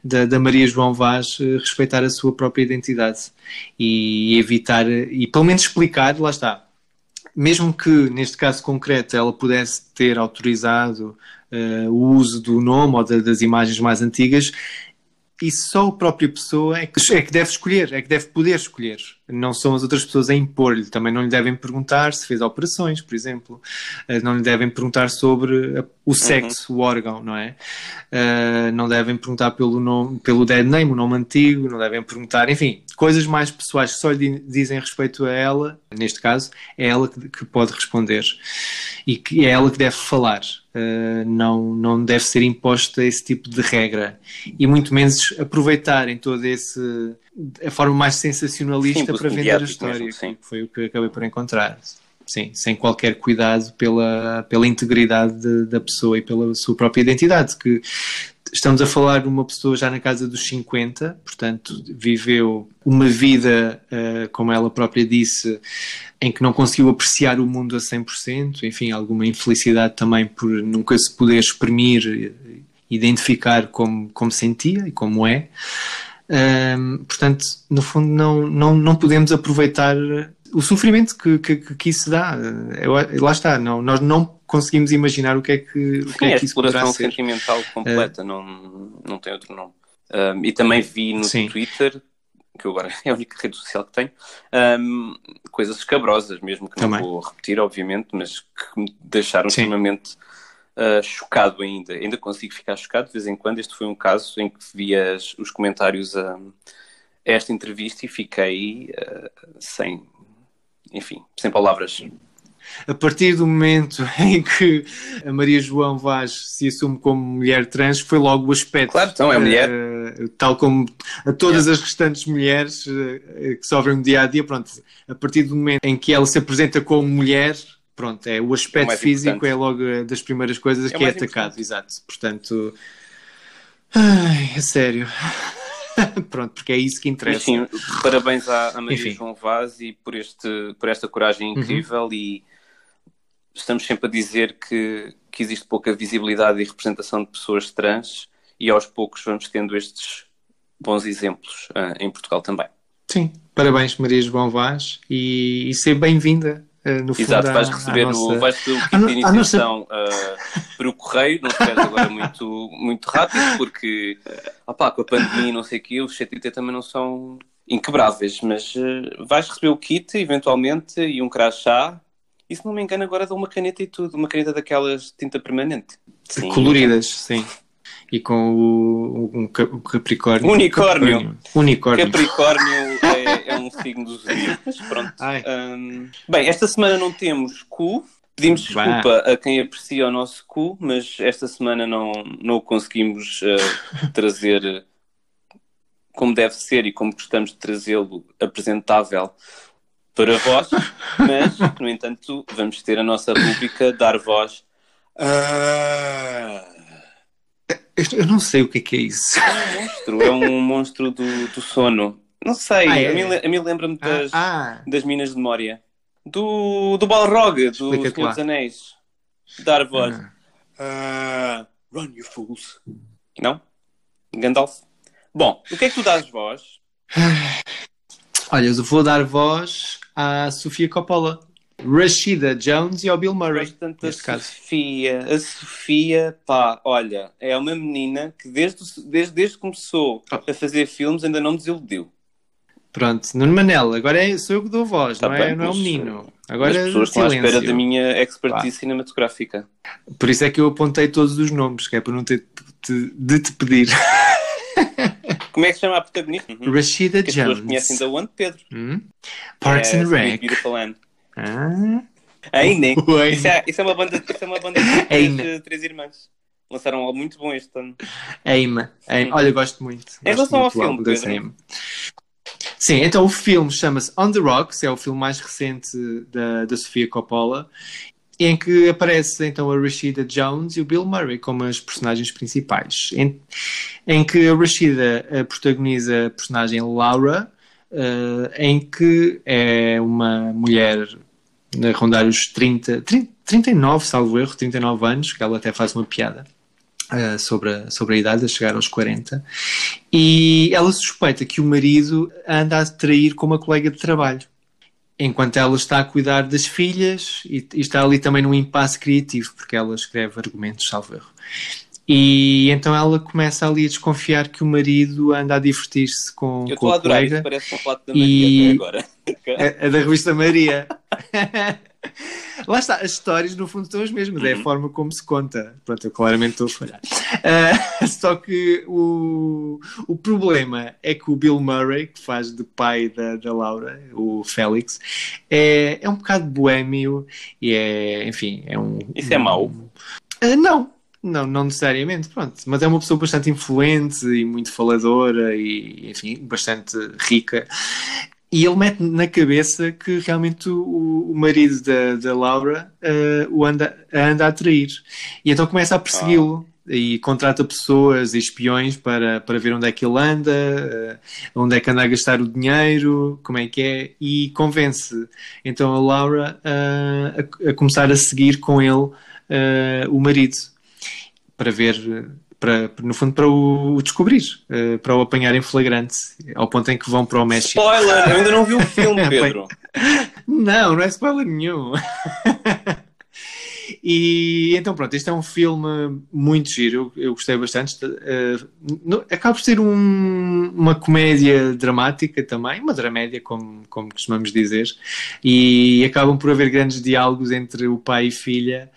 da, da, Maria João Vaz, respeitar a sua própria identidade e evitar, e pelo menos explicar, lá está, mesmo que neste caso concreto ela pudesse ter autorizado uh, o uso do nome ou das imagens mais antigas, e só a própria pessoa é que, é que deve escolher, é que deve poder escolher. Não são as outras pessoas a impor-lhe. Também não lhe devem perguntar se fez operações, por exemplo. Não lhe devem perguntar sobre o sexo, uhum. o órgão, não é? Uh, não devem perguntar pelo, nome, pelo dead name, o nome antigo, não devem perguntar, enfim, coisas mais pessoais que só lhe dizem respeito a ela, neste caso, é ela que, que pode responder. E que é ela que deve falar. Uh, não, não deve ser imposta esse tipo de regra. E muito menos aproveitarem todo esse a forma mais sensacionalista para vender a história. Mesmo, foi o que acabei por encontrar. Sim, sem qualquer cuidado pela, pela integridade de, da pessoa e pela sua própria identidade. Que estamos a falar de uma pessoa já na casa dos 50, portanto, viveu uma vida, uh, como ela própria disse, em que não conseguiu apreciar o mundo a 100%, enfim, alguma infelicidade também por nunca se poder exprimir, identificar como, como sentia e como é. Um, portanto, no fundo, não, não, não podemos aproveitar o sofrimento que, que, que isso dá. Eu, lá está, não, nós não conseguimos imaginar o que é que, o Sim, que, é que isso poderá ser. sentimental completa, uh, não, não tem outro nome. Um, e também vi no sim. Twitter, que agora é a única rede social que tenho, um, coisas escabrosas, mesmo que também. não vou repetir, obviamente, mas que me deixaram sim. extremamente Uh, chocado ainda. Ainda consigo ficar chocado de vez em quando. Este foi um caso em que vi as, os comentários a, a, esta entrevista e fiquei uh, sem, enfim, sem palavras. A partir do momento em que a Maria João Vaz se assume como mulher trans, foi logo o aspecto. Claro, então é mulher. Uh, tal como a todas as restantes mulheres que sofrem no dia a dia. Pronto, a partir do momento em que ela se apresenta como mulher, pronto, é o aspecto é físico importante. é logo das primeiras coisas é que é atacado, importante. exato. Portanto, ai, é sério. pronto, porque é isso que interessa. Mas, sim, parabéns à, à Maria Enfim. João Vaz e por, este, por esta coragem incrível uhum. e estamos sempre a dizer que, que existe pouca visibilidade e representação de pessoas trans e aos poucos vamos tendo estes bons exemplos uh, em Portugal também. Sim, parabéns Maria João Vaz e, e ser bem-vinda. Uh, no fundo, Exato, vais receber, nossa- o, vais receber o kit no- de à nossa- iniciação uh, por o correio, não esperes agora muito, muito rápido, porque opá, com a pandemia e não sei o quê, os CTT também não são inquebráveis, mas uh, vais receber o kit eventualmente e um crachá. E se não me engano, agora dá uma caneta e tudo, uma caneta daquelas de tinta permanente. Sim. coloridas, sim. E com o, um ca- o Capricórnio. Unicórnio. Capricórnio. Unicórnio. Capricórnio é, é um signo do zodíaco, mas pronto. Hum, bem, esta semana não temos cu. Pedimos desculpa a quem aprecia o nosso cu, mas esta semana não, não o conseguimos uh, trazer uh, como deve ser e como gostamos de trazê-lo apresentável para vós. Mas, no entanto, vamos ter a nossa rúbrica Dar Voz. Ah. Eu- não sei o que é que é isso. monstro, é um monstro do, do sono. Não sei, Ah, é? a mim, a mim lembra-me das, Ah, das Minas de Moria. Do, do Balrog, do Senhor lá. dos Anéis. Dar voz. ah. Ah, run, you fools. Não? Gandalf? Bom, o que é que tu dás voz? Olha, eu vou dar voz à Sofia Coppola, Rashida Jones e ao Bill Murray. Bastante a caso. Sofia. A Sofia, pá, olha, é uma menina que desde, desde, desde que começou Oh. a fazer filmes ainda não me desiludiu. Pronto, Nuno Manela, agora é, sou eu que dou voz, Tá não, é, bem, não é o menino. As Agora pessoas estão à espera silêncio. da minha expertise cinematográfica. Por isso é que eu apontei todos os nomes, que é para não ter de, de te pedir. Como é que se chama a protagonista? Uhum. Rashida Que as pessoas Jones. conhecem da onde, Pedro? Hum? Parks é, and Rec. Beautiful Land. Ah. Ainda. Isso é, isso é uma banda, isso é uma banda de três, três irmãs. Lançaram algo muito bom este ano. Aim. Aim. Olha, gosto muito. Em relação ao filme, Pedro. Sim, então o filme chama-se On the Rocks, é o filme mais recente da, da Sofia Coppola, em que aparece então a Rashida Jones e o Bill Murray como as personagens principais. Em, em que a Rashida eh, protagoniza a personagem Laura, eh, em que é uma mulher a rondar os 30, 30, 39, salvo erro, 39 anos, que ela até faz uma piada uh, sobre, a, sobre a idade, a chegar aos 40, e ela suspeita que o marido anda a trair com uma colega de trabalho, enquanto ela está a cuidar das filhas e, e está ali também num impasse criativo, porque ela escreve argumentos, salvo erro. E então ela começa ali a desconfiar que o marido anda a divertir-se com, Eu com estou a a adorar, colega isto parece um relato da E- Maria até agora. a, a da revista Maria. Lá está, as histórias no fundo são as mesmas, é a Uhum. forma como se conta. Pronto, eu claramente estou a falhar. Ah, só que o, o problema é que o Bill Murray, que faz de pai da, da Laura, o Félix, é, é um bocado boêmio e é, enfim, é um. Isso é mau? Ah, não, não, não necessariamente, pronto. Mas é uma pessoa bastante influente e muito faladora e, enfim, bastante rica. E ele mete na cabeça que realmente o, o marido da, da Laura ah, o anda, a anda a atrair. E então começa a persegui-lo. E contrata pessoas e espiões para, para ver onde é que ele anda, ah, onde é que anda a gastar o dinheiro, como é que é, e convence então a Laura ah, a, a começar a seguir com ele ah, o marido para ver, para, no fundo, para o, descobrir, ah, para o apanhar em flagrante, ao ponto em que vão para o México. Spoiler! Eu ainda não vi o filme, Pedro. Não, não é spoiler nenhum. e então pronto, este é um filme muito giro, eu, eu gostei bastante. Uh, no- acaba por ser um- uma comédia dramática também, uma dramédia, como, como costumamos dizer, e acabam por haver grandes diálogos entre o pai e filha.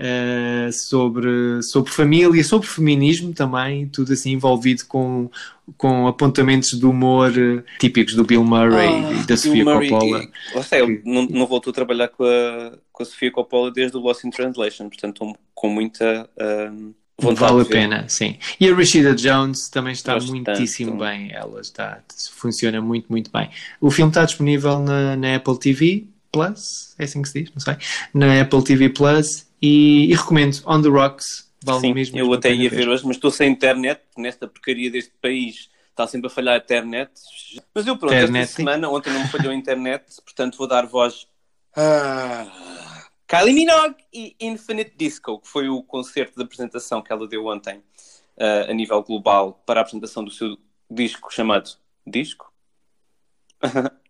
Uh, sobre, sobre família, sobre feminismo também, tudo assim envolvido com, com apontamentos de humor uh, típicos do Bill Murray Ah, e da Sofia Coppola. Lá está, ele não, não voltou a trabalhar com a, com a Sofia Coppola desde o Lost in Translation, portanto com muita ahm, vontade Vale a pena, sim. E a Rashida Jones também está Gosto muitíssimo tanto. bem. Ela está, funciona muito, muito bem. O filme está disponível na, na Apple TV Plus, é assim que se diz, não sei. Na Apple TV Plus e, e recomendo On the Rocks. Vale Sim, mesmo. eu até ia ver hoje, mas estou sem internet, nesta porcaria deste país está sempre a falhar a internet. Mas eu pronto, Internet, esta semana, ontem não me falhou a internet, portanto vou dar voz a Kylie Minogue e Infinite Disco, que foi o concerto de apresentação que ela deu ontem ah, a nível global para a apresentação do seu disco chamado Disco.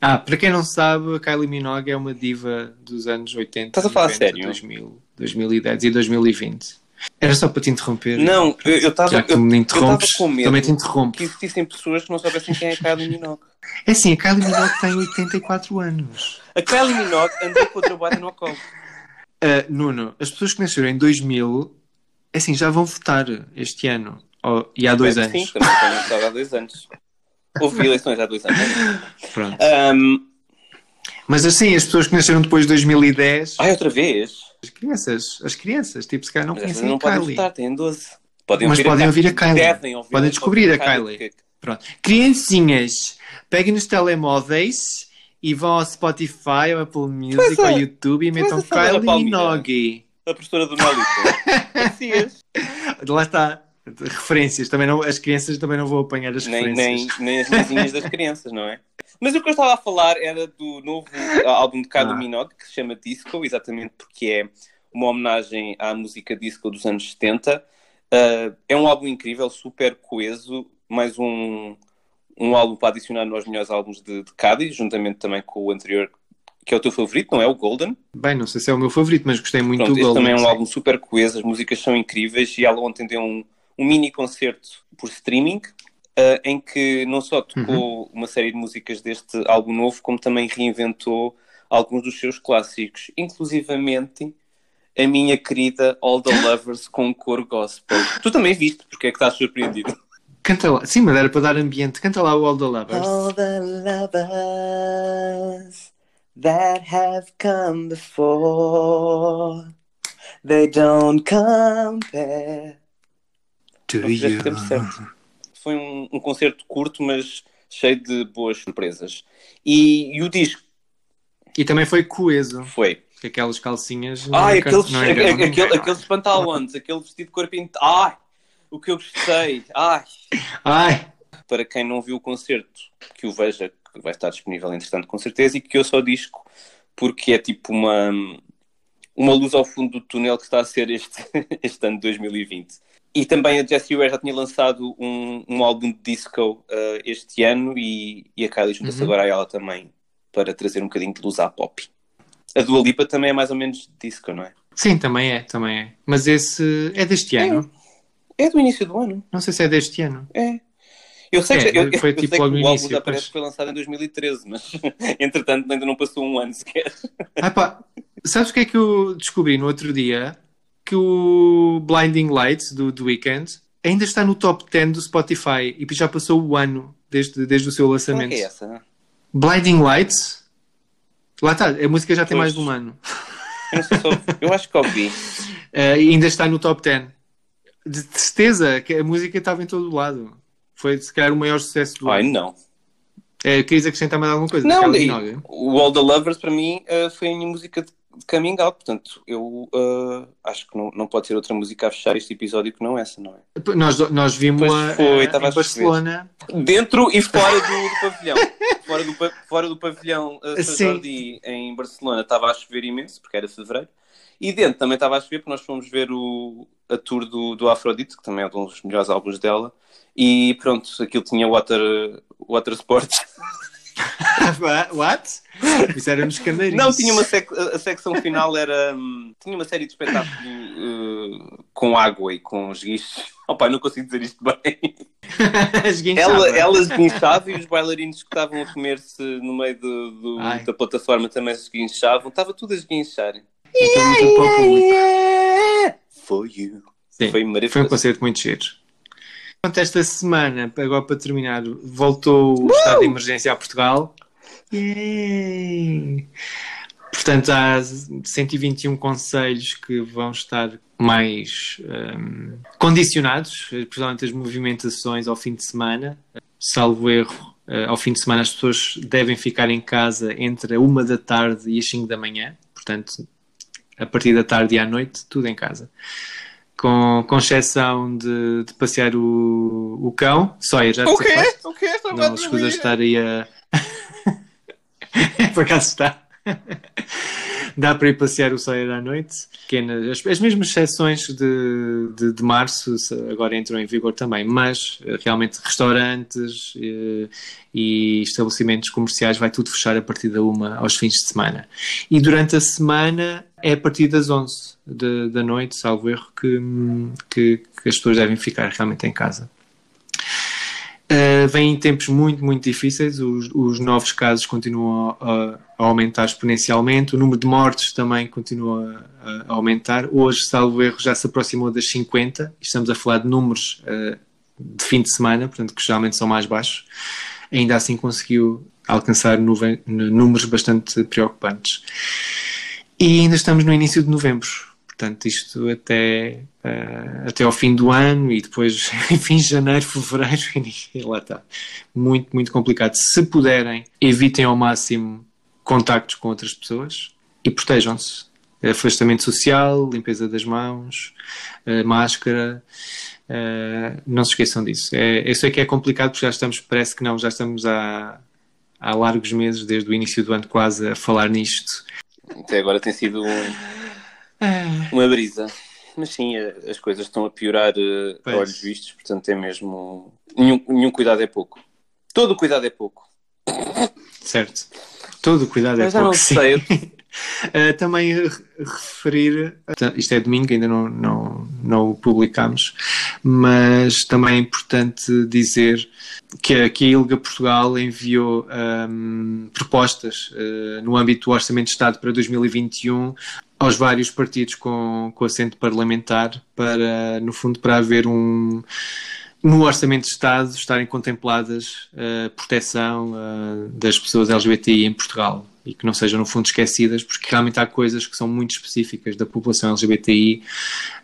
Ah, para quem não sabe, a Kylie Minogue é uma diva dos anos 80, Estás a falar 90, sério? 2000, 2010 e 2020. Era só para te interromper. Não, eu estava Já que eu, me interrompes, com medo também te interrompo. que existissem pessoas que não soubessem quem é a Kylie Minogue. É assim, a Kylie Minogue tem 84 anos. A Kylie Minogue andou com outra bada no colo. Ah, Nuno, as pessoas que nasceram em 2000, é assim, já vão votar este ano. Ou- e há dois Bem, anos. Sim, também estado há dois anos. Houve eleições há dois anos. Pronto. Ahm, Mas assim, as pessoas que nasceram depois de 2010, ai, outra vez? as crianças, as crianças, tipo, se calhar não Mas conhecem não a podem Kylie. votar, têm 12. Podem Mas podem ouvir a Kylie. Ouvir Podem descobrir a Kylie. Kylie. Pronto. Criancinhas, peguem nos telemóveis e vão ao Spotify, ao Apple Music, Pois é. ao YouTube e metam é, Kylie. Minogue. A professora do Nolito. Parecias. Lá está. Referências. Também não, as crianças também não vão apanhar as nem, referências. nem, nem as mãozinhas das crianças, não é? Mas o que eu estava a falar era do novo álbum de Kylie Ah. Minogue, que se chama Disco, exatamente porque é uma homenagem à música disco dos anos 70. Uh, é um álbum incrível, super coeso, mais um, um álbum para adicionar nos melhores álbuns de, de Cádiz, juntamente também com o anterior, que é o teu favorito, não é? O Golden. Bem, não sei se é o meu favorito, mas gostei muito Pronto, do este Golden. também é um álbum super coeso, as músicas são incríveis e ela ontem deu um, um mini concerto por streaming eh, em que não só tocou Uhum. uma série de músicas deste álbum novo, como também reinventou alguns dos seus clássicos, inclusivamente a minha querida All the Lovers com cor gospel. Tu também viste, porque é que estás surpreendido? Canta lá. Sim, mas era para dar ambiente. Canta lá o All the Lovers. All the lovers that have come before, they don't compare. Fizeste you. tempo certo. Foi um, um concerto curto, mas cheio de boas surpresas. E, e o disco E também foi coeso. foi. porque Aquelas calcinhas. Ai, engan- aqueles, não ninguém, aquele- é? aqueles pantalões, aquele vestido de corpo inteiro. Ai, o que eu gostei. Ai. Ai, Para quem não viu o concerto, que o veja, que vai estar disponível entretanto com certeza, e que ouça o disco, porque é tipo uma, uma luz ao fundo do túnel que está a ser este, este ano de 2020. E também a Jessie Ware já tinha lançado um, um álbum de disco uh, este ano e, e a Kylie junta-se Uhum. agora a ela também para trazer um bocadinho de luz à pop. A Dua Lipa também é mais ou menos disco, não é? sim, também é, também é. Mas esse é deste ano. É do início do ano. Não sei se é deste ano. É. Eu sei É, que, eu, foi eu tipo sei que logo no o álbum início, já parece que foi lançado em 2013, mas entretanto ainda não passou um ano sequer. Ah, pá, sabes o que é que eu descobri no outro dia? Que o Blinding Lights do, do Weekend ainda está no top 10 do Spotify e já passou o ano desde, desde o seu Qual é lançamento. que é essa? Blinding Lights? Lá está, a música já tem Pois. mais de um ano. Eu se. Eu acho que ouvi. E ainda está no top 10. De certeza que a música estava em todo o lado. Foi se calhar o maior sucesso do Ai, ano. não. Eh, querias acrescentar mais alguma coisa? Não, o All the Lovers para mim eh, foi a minha música de coming out, portanto eu eh, acho que não, não pode ser outra música a fechar este episódio que não essa, não é? Nós, nós vimos Pois a, em Barcelona. Dentro e fora do, do pavilhão. Fora do, fora do pavilhão uh. Jordi em Barcelona estava a chover imenso, porque era fevereiro. E dentro também estava a chover, porque nós fomos ver o, a tour do, do Afrodite, que também é um dos melhores álbuns dela. E pronto, aquilo tinha water, water sports. What? Isso era nos canarinhos. Não, tinha uma sec- a secção final era. hum, tinha uma série de espetáculos uh, com água e com esguichos. Oh pai, não consigo dizer isto bem. Ela, ela esguinchava e os bailarinos que estavam a comer-se no meio do, do- da plataforma também se esguinchavam. Estava tudo a esguinchar. Então, para o público. For you. Sim, Foi Foi um concerto muito giro. Portanto, esta semana, agora para terminar, voltou o estado de emergência a Portugal. Yay! Portanto, há 121 conselhos que vão estar mais hum, condicionados, principalmente as movimentações ao fim de semana. Salvo erro, eh, ao fim de semana as pessoas devem ficar em casa entre a uma da tarde e as 5 da manhã. Portanto, a partir da tarde e à noite, tudo em casa com, com exceção de, de passear o, o cão. Sawyer, já te safaste? O que é esta Não escusas de estar aí a. Por acaso está. dá para ir passear o sair à noite. Pequenas, as, as mesmas exceções de, de, de março agora entram em vigor também, mas eh, realmente restaurantes e, e estabelecimentos comerciais vai tudo fechar a partir da uma aos fins de semana. E durante a semana é a partir das 11 de, da noite, salvo erro, que, que, que as pessoas devem ficar realmente em casa. Uh, em tempos muito, muito difíceis, os, os novos casos continuam a, a, aumentar exponencialmente, o número de mortes também continua a, a, aumentar. Hoje, salvo erro, já se aproximou das 50, estamos a falar de números uh, de fim de semana, portanto, que geralmente são mais baixos. Ainda assim conseguiu alcançar números bastante preocupantes. E ainda estamos no início de novembro, portanto, isto até, uh, até ao fim do ano e depois, enfim, janeiro, fevereiro, e lá está. Muito, muito complicado. Se puderem, evitem ao máximo contactos com outras pessoas e protejam-se. Afastamento social, limpeza das mãos, uh, máscara. Uh, não se esqueçam disso. É, eu sei que é complicado porque já estamos, parece que não, já estamos há, há largos meses, desde o início do ano quase, a falar nisto. Até agora tem sido um, uma brisa. Mas sim, as coisas estão a piorar uh, a olhos vistos, portanto é mesmo. Nenhum, nenhum cuidado é pouco. Todo cuidado é pouco. Certo. Todo cuidado é Mas pouco. não sim. sei. Uh, também re- referir, isto é domingo, ainda não, não, não o publicamos, mas também é importante dizer que, a- que a ILGA Portugal enviou ahm, propostas uh, no âmbito do Orçamento de Estado para 2021 aos vários partidos com, com assento parlamentar para, no fundo, para haver um no Orçamento de Estado estarem contempladas a proteção uh, das pessoas LGBTI em Portugal e que não sejam, no fundo, esquecidas, porque realmente há coisas que são muito específicas da população LGBTI,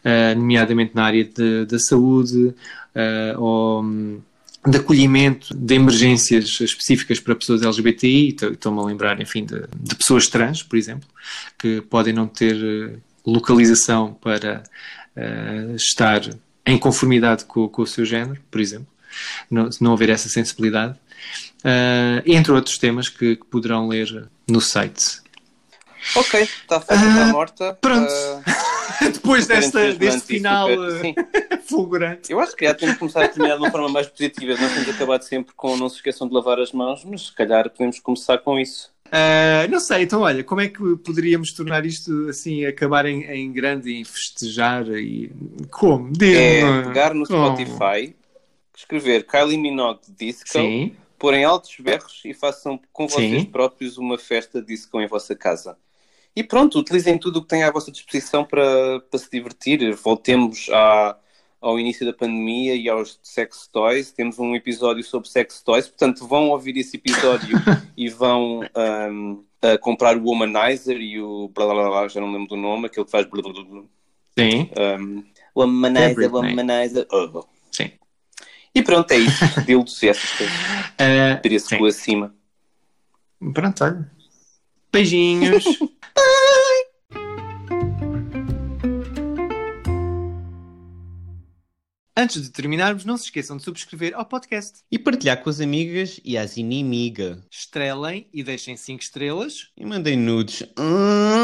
uh, nomeadamente na área da saúde uh, ou hum, de acolhimento de emergências específicas para pessoas LGBTI, Estou- estou-me a lembrar, enfim, de, de pessoas trans, por exemplo, que podem não ter eh, localização para eh, estar em conformidade com, com o seu género, por exemplo, não, não houver essa sensibilidade, Eh, entre outros temas que, que poderão ler no site. Ok, está feita, está morta. pronto. Ah, Depois desta, deste final super- eh, fulgurante. Eu acho que já temos que começar a terminar de uma forma mais positiva. Nós temos acabado sempre com não se esqueçam de lavar as mãos, mas se calhar podemos começar com isso. Uh, não sei, então olha, como é que poderíamos tornar isto assim, acabar em, em grande e festejar e como? É pegar no? Spotify, escrever Kylie Minogue Disco, Sim, pôr em altos berros e façam com vocês Sim. próprios uma festa disco em vossa casa. E pronto, utilizem tudo o que têm à vossa disposição para, para se divertir. Voltemos à, ao início da pandemia e aos sex toys. Temos um episódio sobre sex toys, portanto vão ouvir esse episódio e vão a comprar o Womanizer e o blá blá blá, já não lembro do nome, aquele que faz blá blá blá. sim, Um, womanizer, womanizer. Oh. sim. E pronto, é isso. Dildos e essas coisas. Uh, Teria-se sim. por acima. Pronto, olha. Beijinhos. Antes de terminarmos, não se esqueçam de subscrever ao podcast. E partilhar com as amigas e as inimigas. Estrelem e deixem 5 estrelas. E mandem nudes. Hum.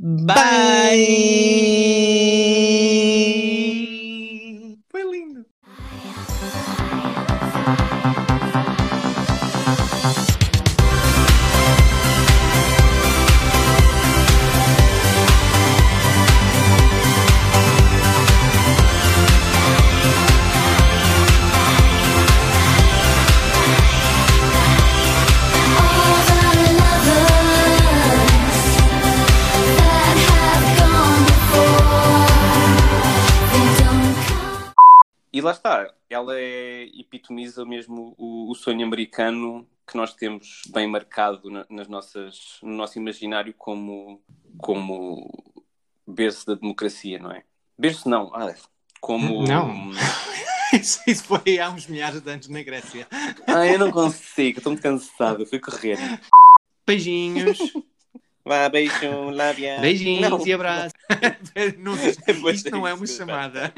Bye. Bye. E lá está, ela é, epitomiza mesmo o, o sonho americano que nós temos bem marcado na- nas nossas, no nosso imaginário como, como berço da democracia, não é? Berço não, ah, como... Não. Isso, isso foi há uns milhares de anos na Grécia. Ah, eu não consigo, estou muito cansado, fui correr. Beijinhos, Vá, beijo, lábia. beijinhos Não. e abraços. Não, isto não é uma disso, chamada.